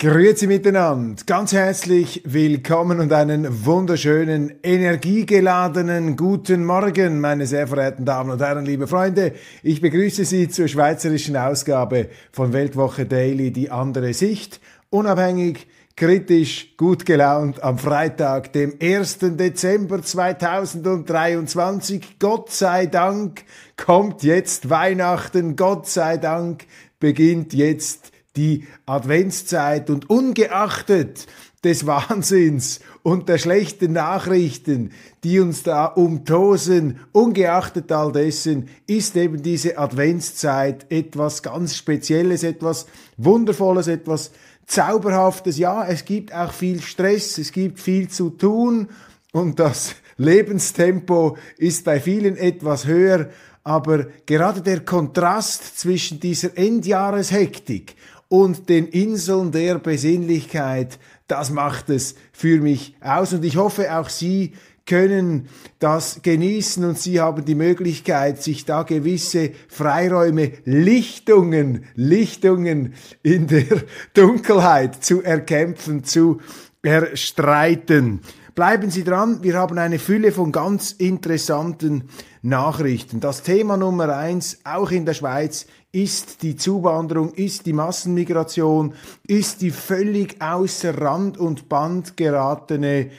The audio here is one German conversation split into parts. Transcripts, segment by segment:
Grüezi miteinander, ganz herzlich willkommen und einen wunderschönen, energiegeladenen guten Morgen, meine sehr verehrten Damen und Herren, liebe Freunde. Ich begrüße Sie zur schweizerischen Ausgabe von Weltwoche Daily, die andere Sicht, unabhängig, kritisch, gut gelaunt am Freitag, dem 1. Dezember 2023. Gott sei Dank kommt jetzt Weihnachten, Gott sei Dank beginnt jetzt die Adventszeit und ungeachtet des Wahnsinns und der schlechten Nachrichten, die uns da umtosen, ungeachtet all dessen, ist eben diese Adventszeit etwas ganz Spezielles, etwas Wundervolles, etwas Zauberhaftes. Ja, es gibt auch viel Stress, es gibt viel zu tun und das Lebenstempo ist bei vielen etwas höher, aber gerade der Kontrast zwischen dieser Endjahreshektik und den Inseln der Besinnlichkeit, das macht es für mich aus. Und ich hoffe, auch Sie können das genießen und Sie haben die Möglichkeit, sich da gewisse Freiräume, Lichtungen, Lichtungen in der Dunkelheit zu erkämpfen, zu erstreiten. Bleiben Sie dran, wir haben eine Fülle von ganz interessanten Nachrichten. Das Thema Nummer eins, auch in der Schweiz, ist die Zuwanderung, ist die Massenmigration, ist die völlig außer Rand und Band geratene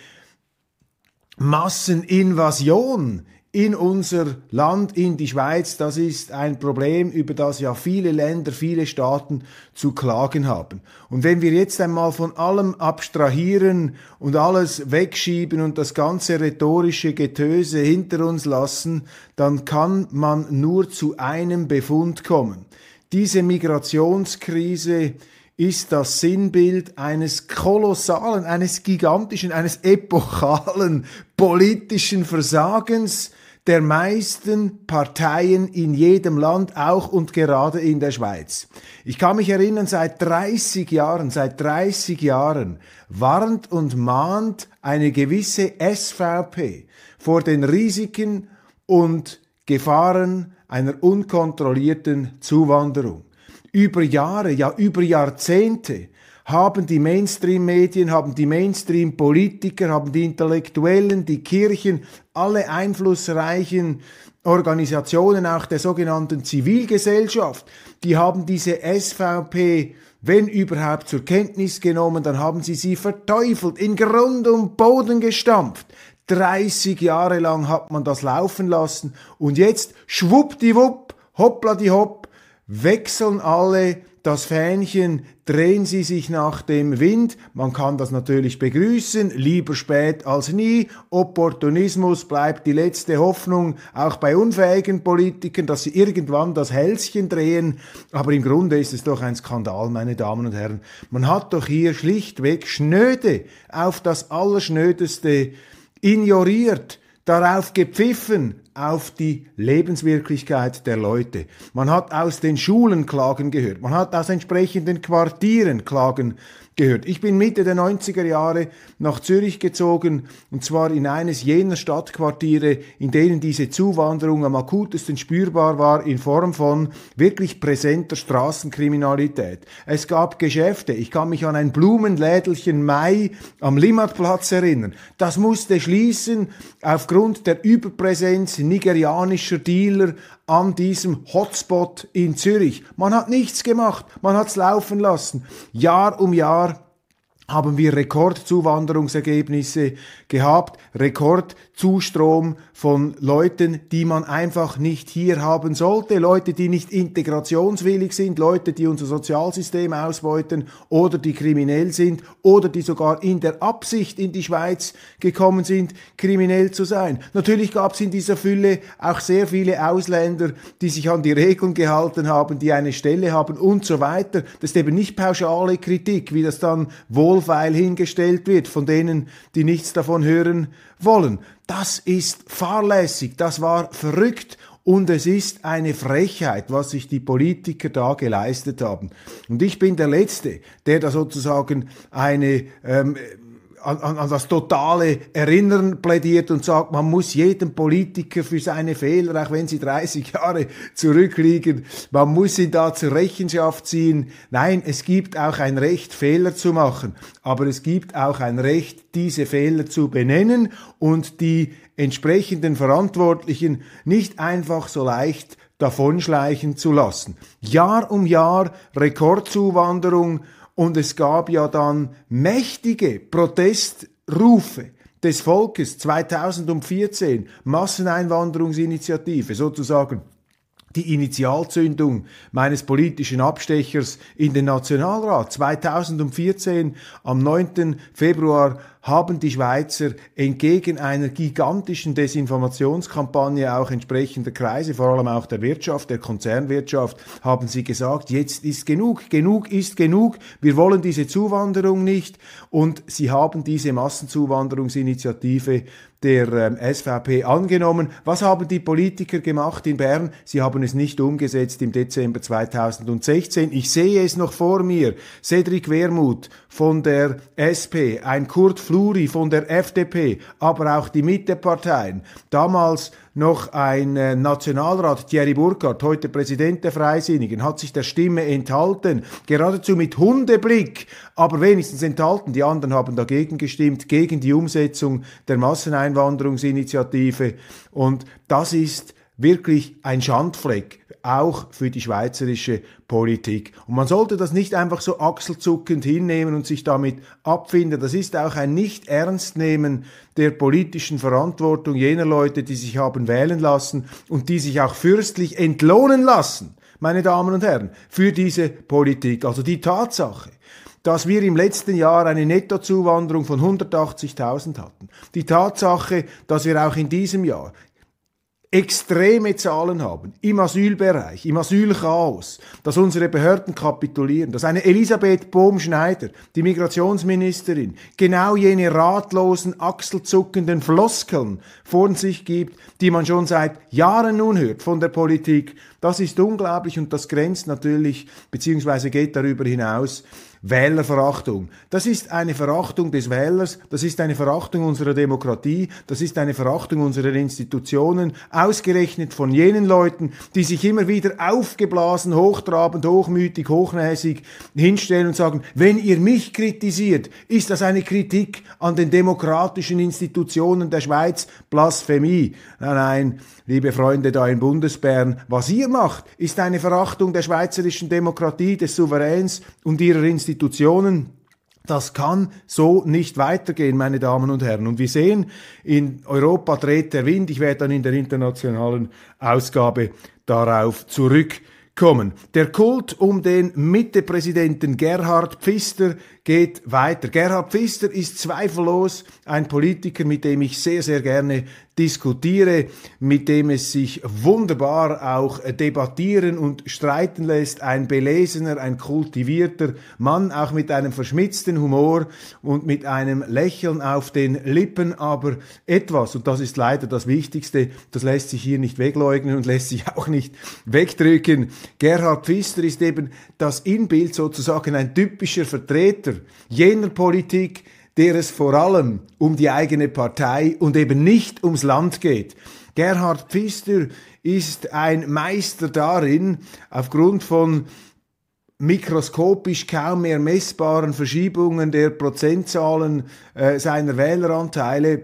Masseninvasion in unser Land, in die Schweiz, das ist ein Problem, über das ja viele Länder, viele Staaten zu klagen haben. Und wenn wir jetzt einmal von allem abstrahieren und alles wegschieben und das ganze rhetorische Getöse hinter uns lassen, dann kann man nur zu einem Befund kommen. Diese Migrationskrise ist das Sinnbild eines kolossalen, eines gigantischen, eines epochalen politischen Versagens, der meisten Parteien in jedem Land, auch und gerade in der Schweiz. Ich kann mich erinnern, seit 30 Jahren, seit 30 Jahren warnt und mahnt eine gewisse SVP vor den Risiken und Gefahren einer unkontrollierten Zuwanderung. Über Jahre, ja über Jahrzehnte haben die Mainstream-Medien, haben die Mainstream-Politiker, haben die Intellektuellen, die Kirchen, alle einflussreichen Organisationen, auch der sogenannten Zivilgesellschaft, die haben diese SVP wenn überhaupt zur Kenntnis genommen, dann haben sie sie verteufelt, in Grund und Boden gestampft. 30 Jahre lang hat man das laufen lassen und jetzt schwuppdiwupp, hoppla die hopp, wechseln alle das Fähnchen, drehen Sie sich nach dem Wind. Man kann das natürlich begrüßen, lieber spät als nie. Opportunismus bleibt die letzte Hoffnung, auch bei unfähigen Politikern, dass sie irgendwann das Hälschen drehen. Aber im Grunde ist es doch ein Skandal, meine Damen und Herren. Man hat doch hier schlichtweg schnöde auf das Allerschnödeste ignoriert, darauf gepfiffen, auf die Lebenswirklichkeit der Leute. Man hat aus den Schulen Klagen gehört, man hat aus entsprechenden Quartieren Klagen gehört. Ich bin Mitte der 90er Jahre nach Zürich gezogen und zwar in eines jener Stadtquartiere, in denen diese Zuwanderung am akutesten spürbar war in Form von wirklich präsenter Straßenkriminalität. Es gab Geschäfte, ich kann mich an ein Blumenlädelchen Mai am Limmatplatz erinnern. Das musste schließen aufgrund der Überpräsenz nigerianischer Dealer an diesem Hotspot in Zürich. Man hat nichts gemacht, man hat's laufen lassen. Jahr um Jahr haben wir Rekordzuwanderungsergebnisse gehabt, Rekordzustrom von Leuten, die man einfach nicht hier haben sollte, Leute, die nicht integrationswillig sind, Leute, die unser Sozialsystem ausbeuten oder die kriminell sind oder die sogar in der Absicht in die Schweiz gekommen sind, kriminell zu sein. Natürlich gab es in dieser Fülle auch sehr viele Ausländer, die sich an die Regeln gehalten haben, die eine Stelle haben und so weiter. Das ist eben nicht pauschale Kritik, wie das dann wohl Wohlfeil hingestellt wird von denen, die nichts davon hören wollen. Das ist fahrlässig, das war verrückt und es ist eine Frechheit, was sich die Politiker da geleistet haben. Und ich bin der Letzte, der da sozusagen eine ähm, an, an das totale Erinnern plädiert und sagt, man muss jedem Politiker für seine Fehler, auch wenn sie 30 Jahre zurückliegen, man muss ihn da zur Rechenschaft ziehen. Nein, es gibt auch ein Recht, Fehler zu machen, aber es gibt auch ein Recht, diese Fehler zu benennen und die entsprechenden Verantwortlichen nicht einfach so leicht davonschleichen zu lassen. Jahr um Jahr Rekordzuwanderung, und es gab ja dann mächtige Protestrufe des Volkes 2014, Masseneinwanderungsinitiative sozusagen die Initialzündung meines politischen Abstechers in den Nationalrat. 2014 am 9. Februar haben die Schweizer entgegen einer gigantischen Desinformationskampagne auch entsprechender Kreise, vor allem auch der Wirtschaft, der Konzernwirtschaft, haben sie gesagt, jetzt ist genug, genug ist genug, wir wollen diese Zuwanderung nicht und sie haben diese Massenzuwanderungsinitiative der ähm, SVP angenommen. Was haben die Politiker gemacht in Bern? Sie haben es nicht umgesetzt im Dezember 2016. Ich sehe es noch vor mir. Cedric Wermuth von der SP, ein Kurt Fluri von der FDP, aber auch die Mitteparteien. Damals noch ein äh, Nationalrat, Thierry Burkhardt, heute Präsident der Freisinnigen, hat sich der Stimme enthalten, geradezu mit Hundeblick, aber wenigstens enthalten. Die anderen haben dagegen gestimmt, gegen die Umsetzung der Masseneinwanderungsinitiative. Und das ist wirklich ein Schandfleck, auch für die schweizerische Politik. Und man sollte das nicht einfach so achselzuckend hinnehmen und sich damit abfinden. Das ist auch ein Nicht-Ernstnehmen der politischen Verantwortung jener Leute, die sich haben wählen lassen und die sich auch fürstlich entlohnen lassen, meine Damen und Herren, für diese Politik. Also die Tatsache, dass wir im letzten Jahr eine Nettozuwanderung von 180.000 hatten. Die Tatsache, dass wir auch in diesem Jahr extreme Zahlen haben im Asylbereich, im Asylchaos, dass unsere Behörden kapitulieren, dass eine Elisabeth Bohm-Schneider, die Migrationsministerin, genau jene ratlosen, achselzuckenden Floskeln vor sich gibt, die man schon seit Jahren nun hört von der Politik. Das ist unglaublich und das grenzt natürlich, beziehungsweise geht darüber hinaus, Wählerverachtung. Das ist eine Verachtung des Wählers, das ist eine Verachtung unserer Demokratie, das ist eine Verachtung unserer Institutionen, ausgerechnet von jenen Leuten, die sich immer wieder aufgeblasen, hochtrabend, hochmütig, hochnäsig hinstellen und sagen, wenn ihr mich kritisiert, ist das eine Kritik an den demokratischen Institutionen der Schweiz, Blasphemie. Nein, nein, liebe Freunde da in Bundesbern, was ihr macht, ist eine Verachtung der schweizerischen Demokratie, des Souveräns und ihrer Institutionen. Das kann so nicht weitergehen, meine Damen und Herren. Und wir sehen, in Europa dreht der Wind. Ich werde dann in der internationalen Ausgabe darauf zurückkommen. Der Kult um den Mittepräsidenten Gerhard Pfister geht weiter. Gerhard Pfister ist zweifellos ein Politiker, mit dem ich sehr, sehr gerne diskutiere, mit dem es sich wunderbar auch debattieren und streiten lässt. Ein belesener, ein kultivierter Mann, auch mit einem verschmitzten Humor und mit einem Lächeln auf den Lippen, aber etwas, und das ist leider das Wichtigste, das lässt sich hier nicht wegleugnen und lässt sich auch nicht wegdrücken. Gerhard Pfister ist eben das Inbild sozusagen ein typischer Vertreter jener Politik, der es vor allem um die eigene Partei und eben nicht ums Land geht. Gerhard Pfister ist ein Meister darin, aufgrund von mikroskopisch kaum mehr messbaren Verschiebungen der Prozentzahlen äh, seiner Wähleranteile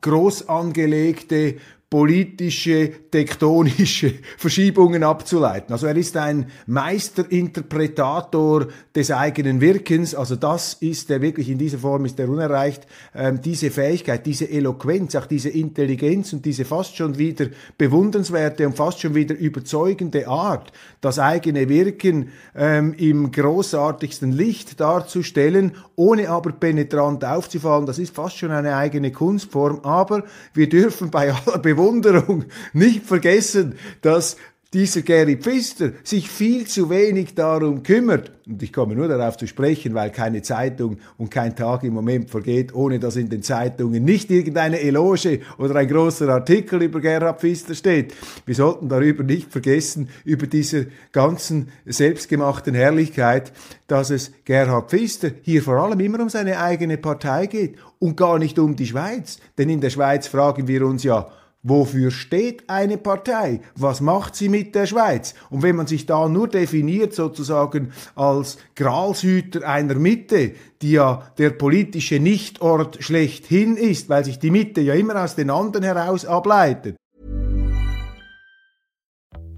groß angelegte politische, tektonische Verschiebungen abzuleiten. Also er ist ein Meisterinterpretator des eigenen Wirkens. Also das ist er wirklich in dieser Form ist er unerreicht. Ähm, diese Fähigkeit, diese Eloquenz, auch diese Intelligenz und diese fast schon wieder bewundernswerte und fast schon wieder überzeugende Art, das eigene Wirken ähm, im großartigsten Licht darzustellen, ohne aber penetrant aufzufallen, das ist fast schon eine eigene Kunstform. Aber wir dürfen bei aller Bewunderung nicht vergessen, dass dieser Gary Pfister sich viel zu wenig darum kümmert, und ich komme nur darauf zu sprechen, weil keine Zeitung und kein Tag im Moment vergeht, ohne dass in den Zeitungen nicht irgendeine Eloge oder ein großer Artikel über Gerhard Pfister steht. Wir sollten darüber nicht vergessen, über diese ganzen selbstgemachten Herrlichkeit, dass es Gerhard Pfister hier vor allem immer um seine eigene Partei geht und gar nicht um die Schweiz. Denn in der Schweiz fragen wir uns ja, Wofür steht eine Partei? Was macht sie mit der Schweiz? Und wenn man sich da nur definiert sozusagen als Gralshüter einer Mitte, die ja der politische Nichtort schlechthin ist, weil sich die Mitte ja immer aus den anderen heraus ableitet.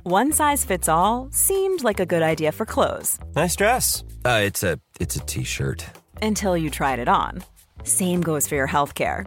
One size fits all seemed like a good idea for clothes. Nice dress. Uh, it's a it's a t-shirt. Until you tried it on. Same goes for your healthcare.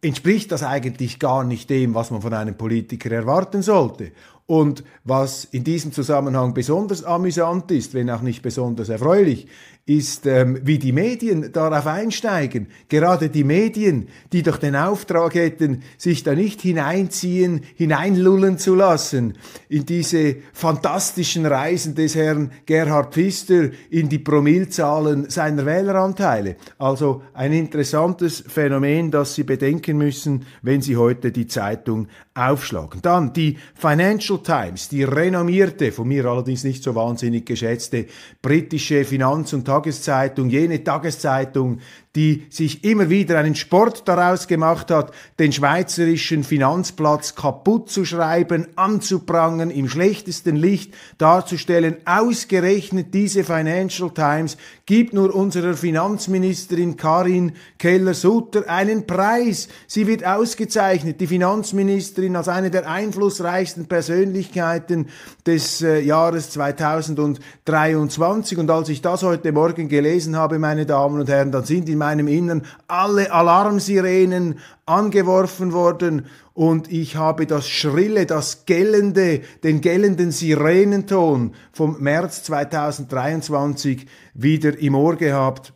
entspricht das eigentlich gar nicht dem, was man von einem Politiker erwarten sollte. Und was in diesem Zusammenhang besonders amüsant ist, wenn auch nicht besonders erfreulich, ist, ähm, wie die Medien darauf einsteigen. Gerade die Medien, die doch den Auftrag hätten, sich da nicht hineinziehen, hineinlullen zu lassen in diese fantastischen Reisen des Herrn Gerhard Pfister in die Promillzahlen seiner Wähleranteile. Also ein interessantes Phänomen, das Sie bedenken müssen, wenn Sie heute die Zeitung aufschlagen. Dann die Financial Times, die renommierte, von mir allerdings nicht so wahnsinnig geschätzte britische Finanz- und Tageszeitung, jene Tageszeitung, die sich immer wieder einen Sport daraus gemacht hat, den schweizerischen Finanzplatz kaputt zu schreiben, anzuprangen, im schlechtesten Licht darzustellen. Ausgerechnet diese Financial Times gibt nur unserer Finanzministerin Karin Keller-Sutter einen Preis. Sie wird ausgezeichnet, die Finanzministerin als eine der einflussreichsten Persönlichkeiten des äh, Jahres 2023. Und als ich das heute Morgen gelesen habe, meine Damen und Herren, dann sind in meinem Innern alle Alarmsirenen angeworfen worden und ich habe das schrille, das gellende, den gellenden Sirenenton vom März 2023 wieder im Ohr gehabt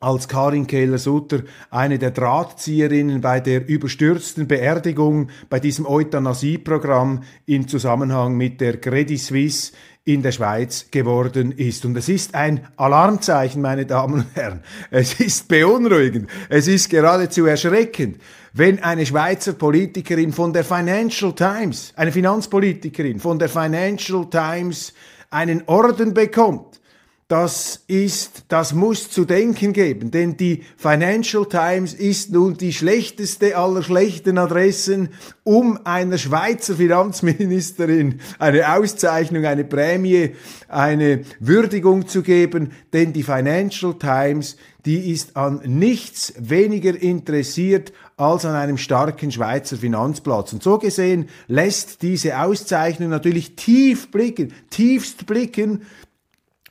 als Karin Keller-Sutter, eine der Drahtzieherinnen bei der überstürzten Beerdigung bei diesem Euthanasieprogramm im Zusammenhang mit der Credit Suisse in der Schweiz geworden ist. Und es ist ein Alarmzeichen, meine Damen und Herren. Es ist beunruhigend. Es ist geradezu erschreckend, wenn eine Schweizer Politikerin von der Financial Times, eine Finanzpolitikerin von der Financial Times einen Orden bekommt das ist, das muss zu denken geben, denn die Financial Times ist nun die schlechteste aller schlechten Adressen, um einer Schweizer Finanzministerin eine Auszeichnung, eine Prämie, eine Würdigung zu geben, denn die Financial Times, die ist an nichts weniger interessiert als an einem starken Schweizer Finanzplatz. Und so gesehen lässt diese Auszeichnung natürlich tief blicken, tiefst blicken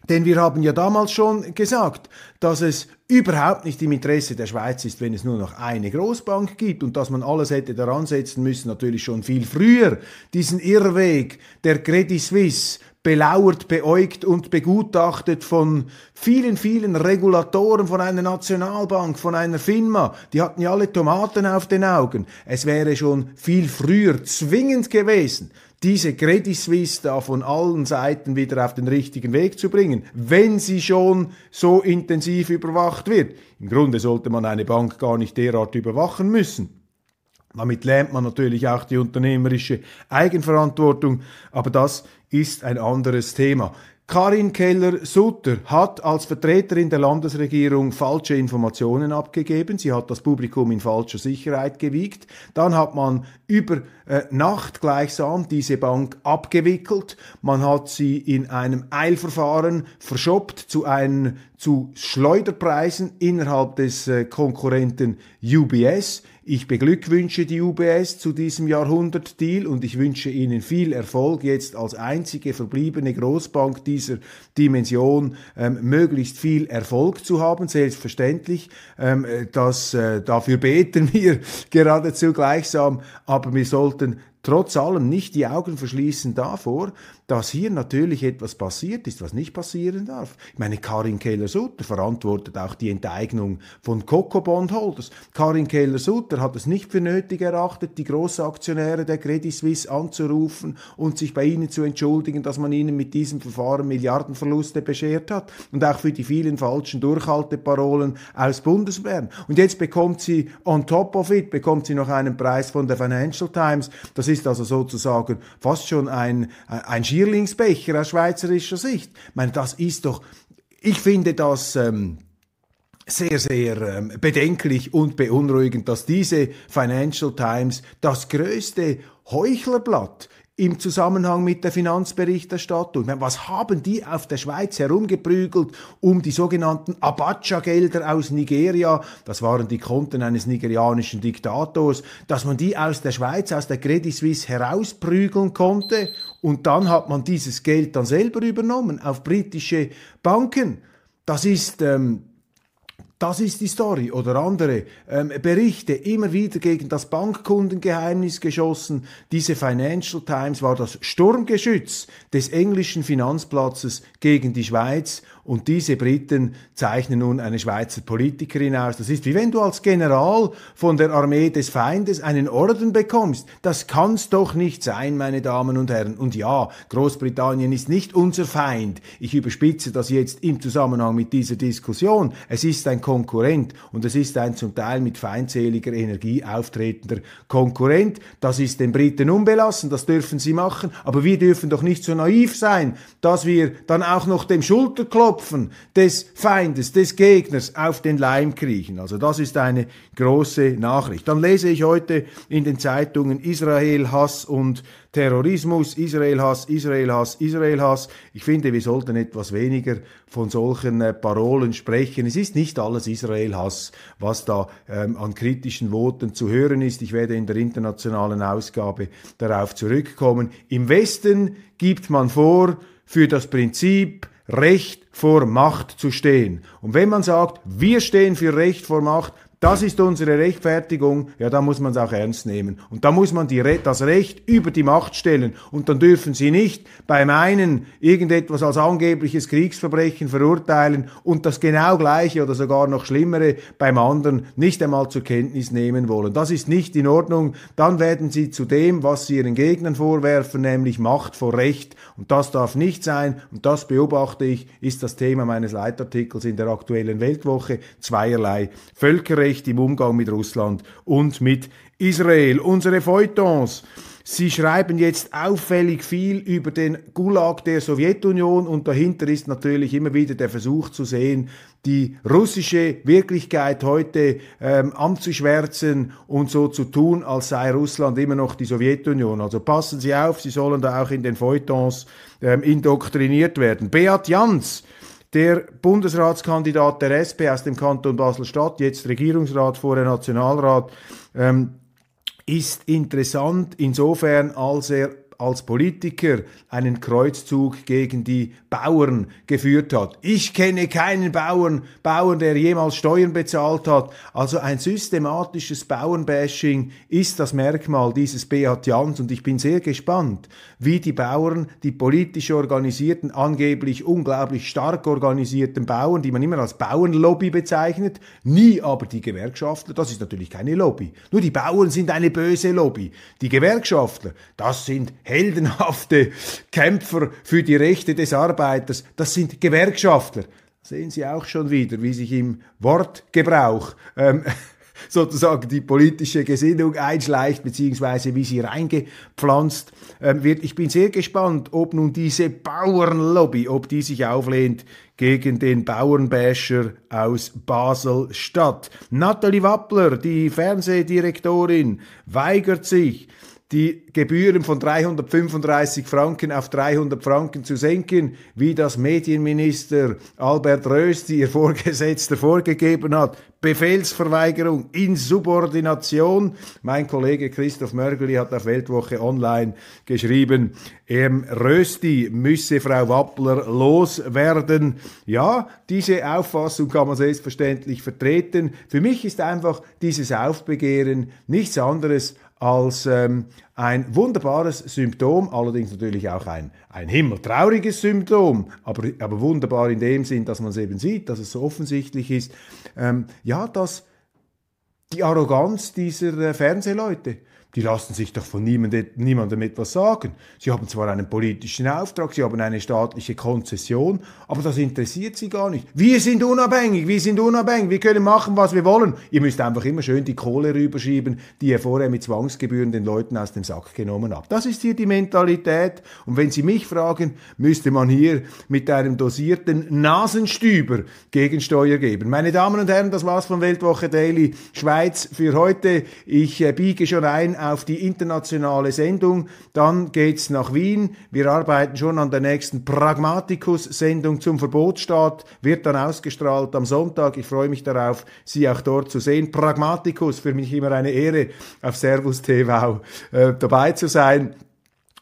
denn wir haben ja damals schon gesagt, dass es überhaupt nicht im Interesse der Schweiz ist, wenn es nur noch eine Großbank gibt. Und dass man alles hätte daran setzen müssen, natürlich schon viel früher, diesen Irrweg der Credit Suisse belauert, beäugt und begutachtet von vielen, vielen Regulatoren, von einer Nationalbank, von einer FINMA. Die hatten ja alle Tomaten auf den Augen. Es wäre schon viel früher zwingend gewesen, diese Credit Suisse da von allen Seiten wieder auf den richtigen Weg zu bringen, wenn sie schon so intensiv überwacht wird. Im Grunde sollte man eine Bank gar nicht derart überwachen müssen. Damit lernt man natürlich auch die unternehmerische Eigenverantwortung, aber das ist ein anderes Thema. Karin Keller-Sutter hat als Vertreterin der Landesregierung falsche Informationen abgegeben. Sie hat das Publikum in falscher Sicherheit gewiegt. Dann hat man über äh, Nacht gleichsam diese Bank abgewickelt. Man hat sie in einem Eilverfahren verschoppt zu einen zu Schleuderpreisen innerhalb des äh, Konkurrenten UBS. Ich beglückwünsche die UBS zu diesem Jahrhundertdeal und ich wünsche Ihnen viel Erfolg, jetzt als einzige verbliebene Großbank dieser Dimension ähm, möglichst viel Erfolg zu haben. Selbstverständlich, ähm, das, äh, dafür beten wir geradezu gleichsam, aber wir sollten trotz allem nicht die Augen verschließen davor, dass hier natürlich etwas passiert ist, was nicht passieren darf. Ich meine, Karin Keller-Sutter verantwortet auch die Enteignung von Coco Bondholders. Karin Keller-Sutter hat es nicht für nötig erachtet, die Großaktionäre der Credit Suisse anzurufen und sich bei ihnen zu entschuldigen, dass man ihnen mit diesem Verfahren Milliardenverluste beschert hat und auch für die vielen falschen Durchhalteparolen aus Bundeswehren. Und jetzt bekommt sie on top of it, bekommt sie noch einen Preis von der Financial Times. Das ist also sozusagen fast schon ein, ein Schierlingsbecher aus schweizerischer Sicht. Ich meine, das ist doch, ich finde das ähm, sehr, sehr ähm, bedenklich und beunruhigend, dass diese Financial Times das größte Heuchlerblatt im Zusammenhang mit der Finanzberichterstattung. Was haben die auf der Schweiz herumgeprügelt, um die sogenannten Abacha-Gelder aus Nigeria, das waren die Konten eines nigerianischen Diktators, dass man die aus der Schweiz, aus der Credit Suisse herausprügeln konnte und dann hat man dieses Geld dann selber übernommen auf britische Banken. Das ist ähm, das ist die Story. Oder andere ähm, Berichte, immer wieder gegen das Bankkundengeheimnis geschossen. Diese Financial Times war das Sturmgeschütz des englischen Finanzplatzes gegen die Schweiz und diese Briten zeichnen nun eine Schweizer Politikerin aus. Das ist wie wenn du als General von der Armee des Feindes einen Orden bekommst. Das kann's doch nicht sein, meine Damen und Herren. Und ja, Großbritannien ist nicht unser Feind. Ich überspitze das jetzt im Zusammenhang mit dieser Diskussion. Es ist ein Konkurrent und es ist ein zum Teil mit feindseliger Energie auftretender Konkurrent. Das ist den Briten unbelassen, das dürfen sie machen. Aber wir dürfen doch nicht so naiv sein, dass wir dann auch noch dem Schulterklopfen Tropfen des Feindes, des Gegners auf den Leim kriechen. Also das ist eine große Nachricht. Dann lese ich heute in den Zeitungen Israel, Hass und Terrorismus, Israel Hass, Israel Hass, Israel Hass. Ich finde, wir sollten etwas weniger von solchen äh, Parolen sprechen. Es ist nicht alles Israel Hass, was da ähm, an kritischen Voten zu hören ist. Ich werde in der internationalen Ausgabe darauf zurückkommen. Im Westen gibt man vor, für das Prinzip Recht vor Macht zu stehen. Und wenn man sagt, wir stehen für Recht vor Macht, das ist unsere Rechtfertigung, ja, da muss man es auch ernst nehmen. Und da muss man die, das Recht über die Macht stellen. Und dann dürfen Sie nicht beim einen irgendetwas als angebliches Kriegsverbrechen verurteilen und das genau gleiche oder sogar noch schlimmere beim anderen nicht einmal zur Kenntnis nehmen wollen. Das ist nicht in Ordnung. Dann werden Sie zu dem, was Sie Ihren Gegnern vorwerfen, nämlich Macht vor Recht. Und das darf nicht sein. Und das beobachte ich, ist das Thema meines Leitartikels in der aktuellen Weltwoche. Zweierlei Völkerrecht Völkerrecht im Umgang mit Russland und mit Israel. Unsere Feuilletons. Sie schreiben jetzt auffällig viel über den Gulag der Sowjetunion und dahinter ist natürlich immer wieder der Versuch zu sehen, die russische Wirklichkeit heute ähm, anzuschwärzen und so zu tun, als sei Russland immer noch die Sowjetunion. Also passen Sie auf, Sie sollen da auch in den Feuilletons ähm, indoktriniert werden. Beat Jans, der Bundesratskandidat der SP aus dem Kanton Basel-Stadt, jetzt Regierungsrat, vorher Nationalrat, ähm, ist interessant insofern, als er als Politiker einen Kreuzzug gegen die Bauern geführt hat. Ich kenne keinen Bauern, Bauern, der jemals Steuern bezahlt hat. Also ein systematisches Bauernbashing ist das Merkmal dieses Beat Jans und ich bin sehr gespannt, wie die Bauern, die politisch organisierten, angeblich unglaublich stark organisierten Bauern, die man immer als Bauernlobby bezeichnet, nie aber die Gewerkschaftler, das ist natürlich keine Lobby. Nur die Bauern sind eine böse Lobby. Die Gewerkschaftler, das sind heldenhafte Kämpfer für die Rechte des Arbeiters, das sind Gewerkschaftler. Sehen Sie auch schon wieder, wie sich im Wortgebrauch ähm, sozusagen die politische Gesinnung einschleicht, beziehungsweise wie sie reingepflanzt ähm, wird. Ich bin sehr gespannt, ob nun diese Bauernlobby, ob die sich auflehnt gegen den Bauernbasher aus Basel-Stadt. Nathalie Wappler, die Fernsehdirektorin, weigert sich, die Gebühren von 335 Franken auf 300 Franken zu senken, wie das Medienminister Albert Rösti, ihr Vorgesetzter, vorgegeben hat. Befehlsverweigerung, Insubordination. Mein Kollege Christoph Mörgeli hat auf Weltwoche Online geschrieben, ähm, Rösti müsse Frau Wappler loswerden. Ja, diese Auffassung kann man selbstverständlich vertreten. Für mich ist einfach dieses Aufbegehren nichts anderes als ähm, ein wunderbares Symptom, allerdings natürlich auch ein, ein himmeltrauriges Symptom, aber, aber wunderbar in dem Sinn, dass man es eben sieht, dass es so offensichtlich ist, ähm, ja, dass die Arroganz dieser äh, Fernsehleute, die lassen sich doch von niemandem, niemandem etwas sagen. Sie haben zwar einen politischen Auftrag, sie haben eine staatliche Konzession, aber das interessiert sie gar nicht. Wir sind unabhängig, wir sind unabhängig, wir können machen, was wir wollen. Ihr müsst einfach immer schön die Kohle rüberschieben, die ihr vorher mit Zwangsgebühren den Leuten aus dem Sack genommen habt. Das ist hier die Mentalität. Und wenn Sie mich fragen, müsste man hier mit einem dosierten Nasenstüber Gegensteuer geben. Meine Damen und Herren, das war's von Weltwoche Daily Schweiz für heute. Ich äh, biege schon ein auf die internationale Sendung. Dann geht's nach Wien. Wir arbeiten schon an der nächsten Pragmaticus-Sendung zum Verbotsstaat. Wird dann ausgestrahlt am Sonntag. Ich freue mich darauf, Sie auch dort zu sehen. Pragmaticus, für mich immer eine Ehre, auf Servus TV äh, dabei zu sein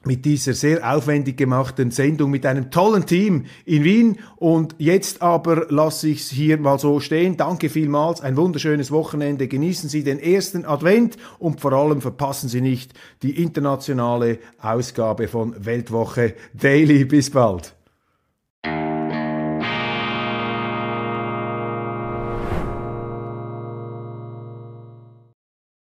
mit dieser sehr aufwendig gemachten Sendung mit einem tollen Team in Wien. Und jetzt aber lasse ich es hier mal so stehen. Danke vielmals, ein wunderschönes Wochenende. Genießen Sie den ersten Advent und vor allem verpassen Sie nicht die internationale Ausgabe von Weltwoche Daily. Bis bald.